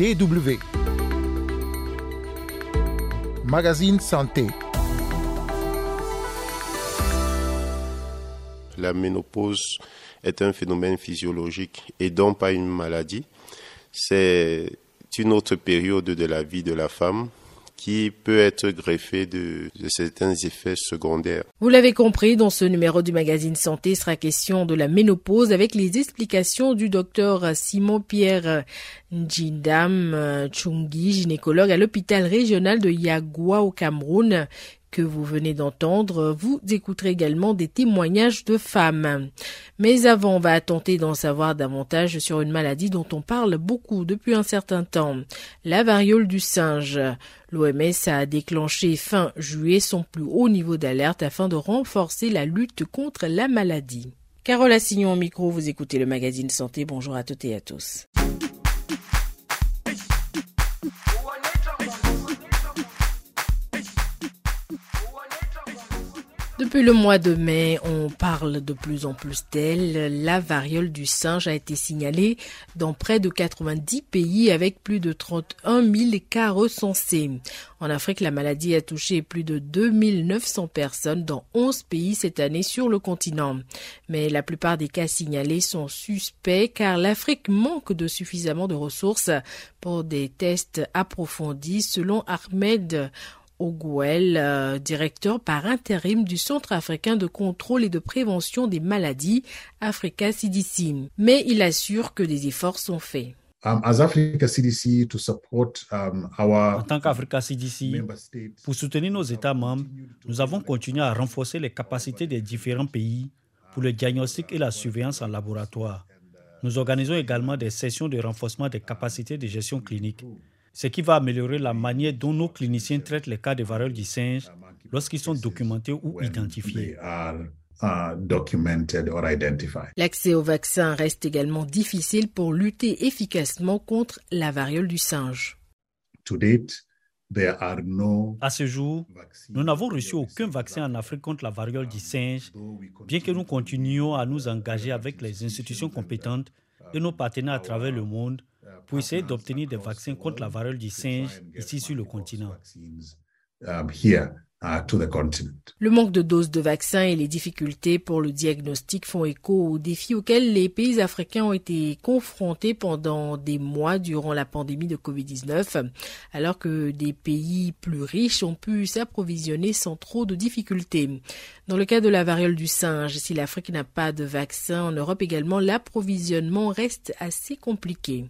DW. Magazine Santé. La ménopause est un phénomène physiologique et donc pas une maladie. C'est une autre période de la vie de la femme qui peut être greffée de, certains effets secondaires. Vous l'avez compris, dans ce numéro du magazine Santé sera question de la ménopause avec les explications du docteur Simon Pierre Njindam Chungi, gynécologue à l'hôpital régional de Yagua au Cameroun que vous venez d'entendre, vous écouterez également des témoignages de femmes. Mais avant, on va tenter d'en savoir davantage sur une maladie dont on parle beaucoup depuis un certain temps, la variole du singe. L'OMS a déclenché fin juillet son plus haut niveau d'alerte afin de renforcer la lutte contre la maladie. Carole Assignon au micro, vous écoutez le magazine Santé. Bonjour à toutes et à tous. Depuis le mois de mai, on parle de plus en plus d'elle. La variole du singe a été signalée dans près de 90 pays avec plus de 31 000 cas recensés. En Afrique, la maladie a touché plus de 2900 personnes dans 11 pays cette année sur le continent. Mais la plupart des cas signalés sont suspects car l'Afrique manque de suffisamment de ressources pour des tests approfondis selon Ahmed Ogouel, euh, directeur par intérim du Centre africain de contrôle et de prévention des maladies, Africa CDC. Mais il assure que des efforts sont faits. Um, as Africa CDC to support, um, our en tant qu'Africa CDC, pour soutenir nos États membres, nous avons continué à renforcer les capacités des différents pays pour le diagnostic et la surveillance en laboratoire. Nous organisons également des sessions de renforcement des capacités de gestion clinique ce qui va améliorer la manière dont nos cliniciens traitent les cas de variole du singe lorsqu'ils sont documentés ou identifiés. L'accès au vaccin reste également difficile pour lutter efficacement contre la variole du singe. À ce jour, nous n'avons reçu aucun vaccin en Afrique contre la variole du singe, bien que nous continuions à nous engager avec les institutions compétentes et nos partenaires à travers le monde pour essayer d'obtenir des vaccins contre la variole du singe ici sur le continent. Le manque de doses de vaccins et les difficultés pour le diagnostic font écho aux défis auxquels les pays africains ont été confrontés pendant des mois durant la pandémie de Covid-19, alors que des pays plus riches ont pu s'approvisionner sans trop de difficultés. Dans le cas de la variole du singe, si l'Afrique n'a pas de vaccin, en Europe également, l'approvisionnement reste assez compliqué.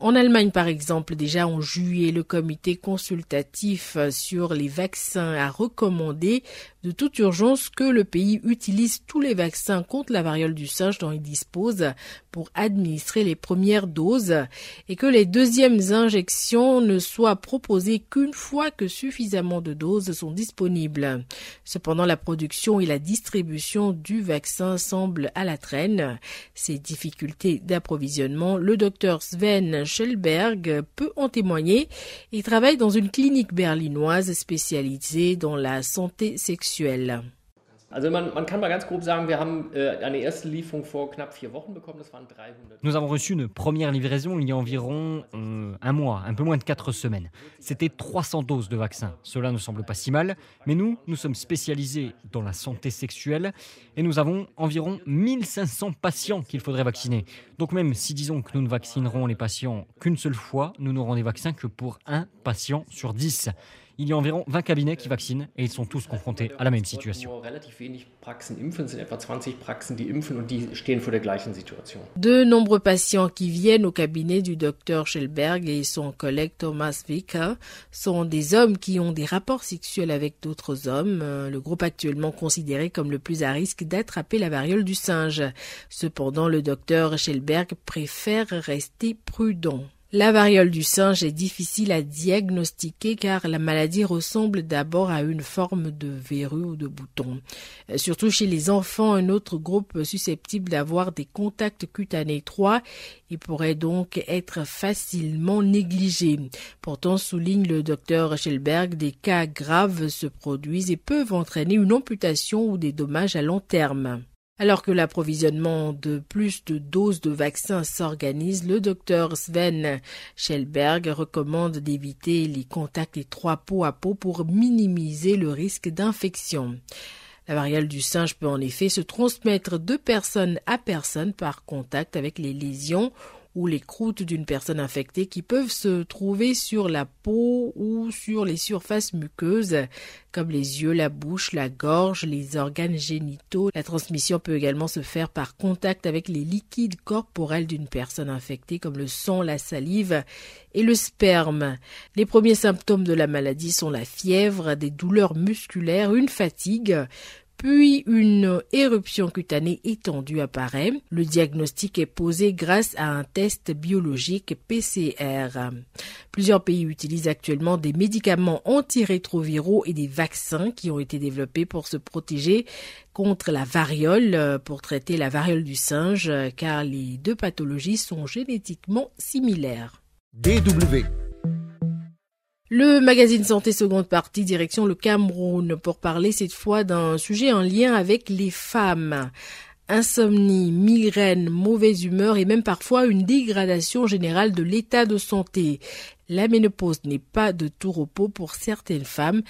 En Allemagne, par exemple, déjà en juillet, le comité consultatif sur les vaccins a recommandé de toute urgence que le pays utilise tous les vaccins contre la variole du singe dont il dispose pour administrer les premières doses et que les deuxièmes injections ne soient proposées qu'une fois que suffisamment de doses sont disponibles. Cependant, la production et la distribution du vaccin semblent à la traîne. Ces difficultés d'approvisionnement, le docteur Sven Schellberg peut en témoigner. Il travaille dans une clinique berlinoise spécialisée dans la santé sexuelle sexuelle. Nous avons reçu une première livraison il y a environ euh, un mois, un peu moins de quatre semaines. C'était 300 doses de vaccin. Cela ne semble pas si mal, mais nous, nous sommes spécialisés dans la santé sexuelle et nous avons environ 1500 patients qu'il faudrait vacciner. Donc même si disons que nous ne vaccinerons les patients qu'une seule fois, nous n'aurons des vaccins que pour un patient sur 10 il y a environ 20 cabinets qui vaccinent et ils sont tous confrontés à la même situation. De nombreux patients qui viennent au cabinet du docteur Schellberg et son collègue Thomas Wicker sont des hommes qui ont des rapports sexuels avec d'autres hommes, euh, le groupe actuellement considéré comme le plus à risque d'attraper la variole du singe. Cependant, le docteur Schellberg préfère rester prudent. La variole du singe est difficile à diagnostiquer car la maladie ressemble d'abord à une forme de verrue ou de bouton. Euh, surtout chez les enfants, un autre groupe susceptible d'avoir des contacts cutanés étroits et pourrait donc être facilement négligé. Pourtant, souligne le docteur Schelberg, des cas graves se produisent et peuvent entraîner une amputation ou des dommages à long terme. Alors que l'approvisionnement de plus de doses de vaccins s'organise, le docteur Sven Schellberg recommande d'éviter les contacts étroits peau à peau pour minimiser le risque d'infection. La variole du singe peut en effet se transmettre de personne à personne par contact avec les lésions ou les croûtes d'une personne infectée qui peuvent se trouver sur la peau ou sur les surfaces muqueuses comme les yeux, la bouche, la gorge, les organes génitaux. La transmission peut également se faire par contact avec les liquides corporels d'une personne infectée comme le sang, la salive et le sperme. Les premiers symptômes de la maladie sont la fièvre, des douleurs musculaires, une fatigue, puis une éruption cutanée étendue apparaît. Le diagnostic est posé grâce à un test biologique PCR. Plusieurs pays utilisent actuellement des médicaments antirétroviraux et des vaccins qui ont été développés pour se protéger contre la variole, pour traiter la variole du singe, car les deux pathologies sont génétiquement similaires. DW le magazine Santé seconde partie, direction le Cameroun, pour parler cette fois d'un sujet en lien avec les femmes. Insomnie, migraine, mauvaise humeur et même parfois une dégradation générale de l'état de santé. La ménopause n'est pas de tout repos pour certaines femmes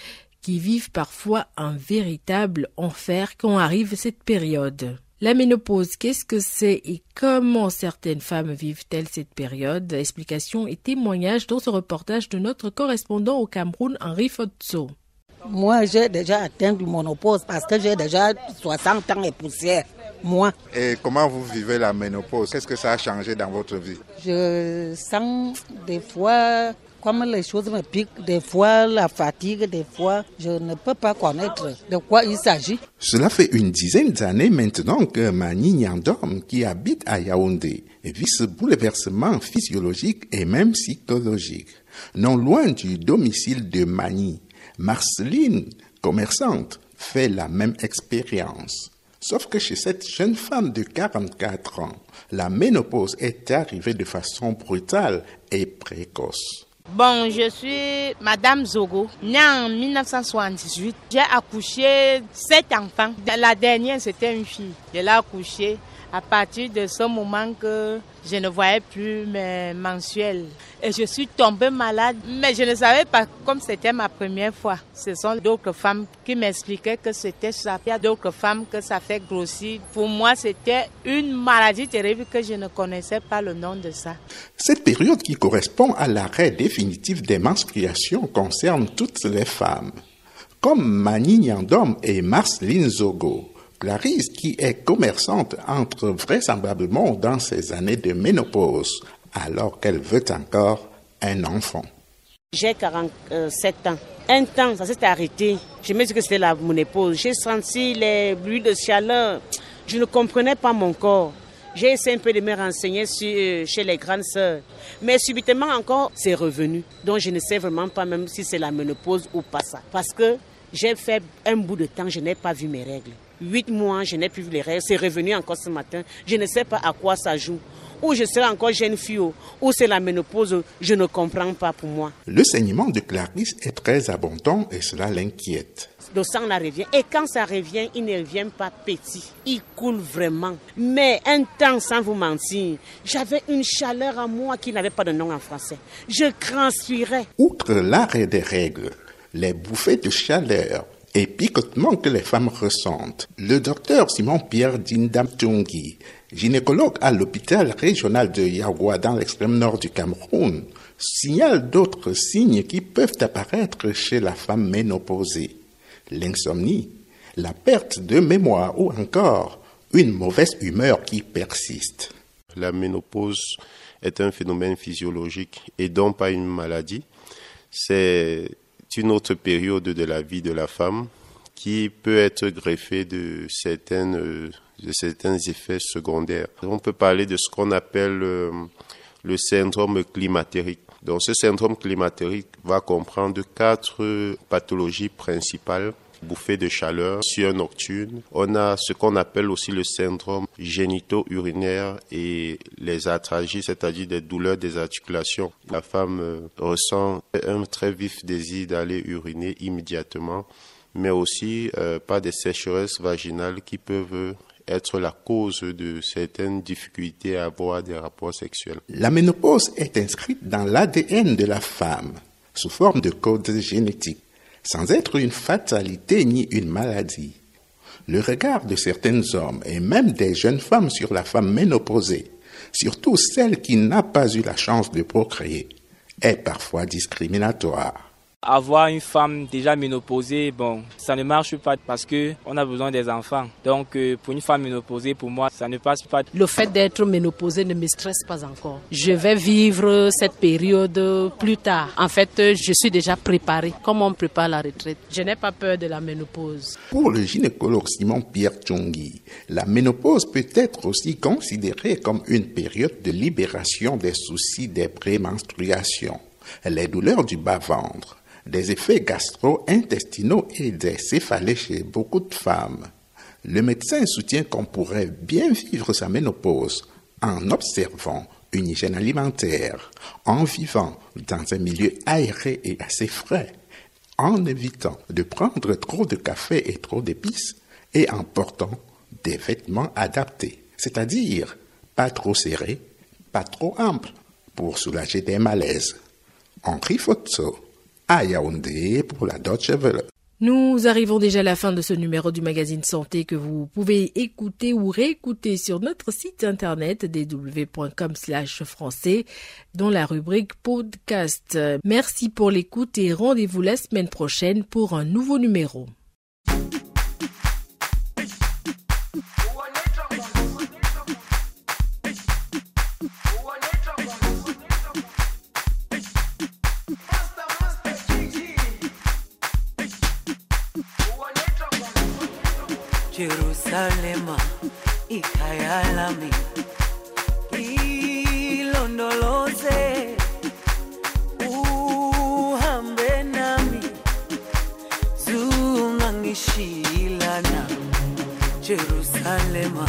qui vivent parfois un véritable enfer quand arrive cette période. La ménopause, qu'est-ce que c'est et comment certaines femmes vivent-elles cette période? Explications et témoignages dans ce reportage de notre correspondant au Cameroun, Henri Fotso. Moi, j'ai déjà atteint du ménopause parce que j'ai déjà 60 ans et poussière. Moi. Et comment vous vivez la ménopause? Qu'est-ce que ça a changé dans votre vie? Je sens des fois comme les choses me piquent, des fois la fatigue, des fois je ne peux pas connaître de quoi il s'agit. Cela fait une dizaine d'années maintenant que Mani Nyandom, qui habite à Yaoundé, vit ce bouleversement physiologique et même psychologique. Non loin du domicile de Mani, Marceline, commerçante, fait la même expérience. Sauf que chez cette jeune femme de 44 ans, la ménopause est arrivée de façon brutale et précoce. Bon, je suis Madame Zogo, née en 1978. J'ai accouché sept enfants. La dernière, c'était une fille. Je l'ai accouchée à partir de ce moment que je ne voyais plus mes mensuels. Et je suis tombée malade, mais je ne savais pas comme c'était ma première fois. Ce sont d'autres femmes qui m'expliquaient que c'était ça. Il y a d'autres femmes que ça fait grossir. Pour moi, c'était une maladie terrible que je ne connaissais pas le nom de ça. Cette période qui correspond à l'arrêt définitif des menstruations concerne toutes les femmes. Comme Mani Nyandom et Marceline Zogo. Clarisse, qui est commerçante, entre vraisemblablement dans ses années de ménopause, alors qu'elle veut encore un enfant. J'ai 47 ans. Un temps, ça s'est arrêté. Je me dis que c'était la ménopause. J'ai senti les bruits de chaleur. Je ne comprenais pas mon corps. J'ai essayé un peu de me renseigner sur, chez les grandes sœurs. Mais subitement encore, c'est revenu. Donc je ne sais vraiment pas même si c'est la ménopause ou pas ça. Parce que j'ai fait un bout de temps, je n'ai pas vu mes règles. Huit mois, je n'ai plus vu les règles. C'est revenu encore ce matin. Je ne sais pas à quoi ça joue. Ou je serai encore jeune fille, ou c'est la ménopause, je ne comprends pas pour moi. Le saignement de Clarisse est très abondant et cela l'inquiète. Le sang la revient. Et quand ça revient, il ne revient pas petit. Il coule vraiment. Mais un temps, sans vous mentir, j'avais une chaleur à moi qui n'avait pas de nom en français. Je transpirais. Outre l'arrêt des règles, les bouffées de chaleur, et picotement que les femmes ressentent. Le docteur Simon-Pierre Dindam-Tungi, gynécologue à l'hôpital régional de Yaoua dans l'extrême nord du Cameroun, signale d'autres signes qui peuvent apparaître chez la femme ménopausée. L'insomnie, la perte de mémoire ou encore une mauvaise humeur qui persiste. La ménopause est un phénomène physiologique et donc pas une maladie. C'est une autre période de la vie de la femme qui peut être greffée de certaines de certains effets secondaires. On peut parler de ce qu'on appelle euh, le syndrome climatérique. Donc ce syndrome climatérique va comprendre quatre pathologies principales bouffées de chaleur, sueur nocturne. On a ce qu'on appelle aussi le syndrome génito-urinaire et les atragies, c'est-à-dire des douleurs des articulations. La femme euh, ressent un très vif désir d'aller uriner immédiatement, mais aussi euh, pas des sécheresses vaginales qui peuvent être la cause de certaines difficultés à avoir des rapports sexuels. La ménopause est inscrite dans l'ADN de la femme sous forme de code génétique, sans être une fatalité ni une maladie. Le regard de certains hommes et même des jeunes femmes sur la femme ménopausée, surtout celle qui n'a pas eu la chance de procréer, est parfois discriminatoire. Avoir une femme déjà ménopausée, bon, ça ne marche pas parce que on a besoin des enfants. Donc, euh, pour une femme ménopausée, pour moi, ça ne passe pas. Le fait d'être ménopausée ne me stresse pas encore. Je vais vivre cette période plus tard. En fait, je suis déjà préparée, comme on prépare la retraite. Je n'ai pas peur de la ménopause. Pour le gynécologue Simon Pierre Chungi, la ménopause peut être aussi considérée comme une période de libération des soucis des prémenstruations, les douleurs du bas-ventre, des effets gastro-intestinaux et des céphalées chez beaucoup de femmes. Le médecin soutient qu'on pourrait bien vivre sa ménopause en observant une hygiène alimentaire, en vivant dans un milieu aéré et assez frais, en évitant de prendre trop de café et trop d'épices et en portant des vêtements adaptés, c'est-à-dire pas trop serrés, pas trop amples pour soulager des malaises. Henri Fotso, Nous arrivons déjà à la fin de ce numéro du magazine Santé que vous pouvez écouter ou réécouter sur notre site internet www.com français dans la rubrique podcast. Merci pour l'écoute et rendez-vous la semaine prochaine pour un nouveau numéro. Jerusalema ikhaya lami ilondoloze uhambe nami zungangishilana Jerusalema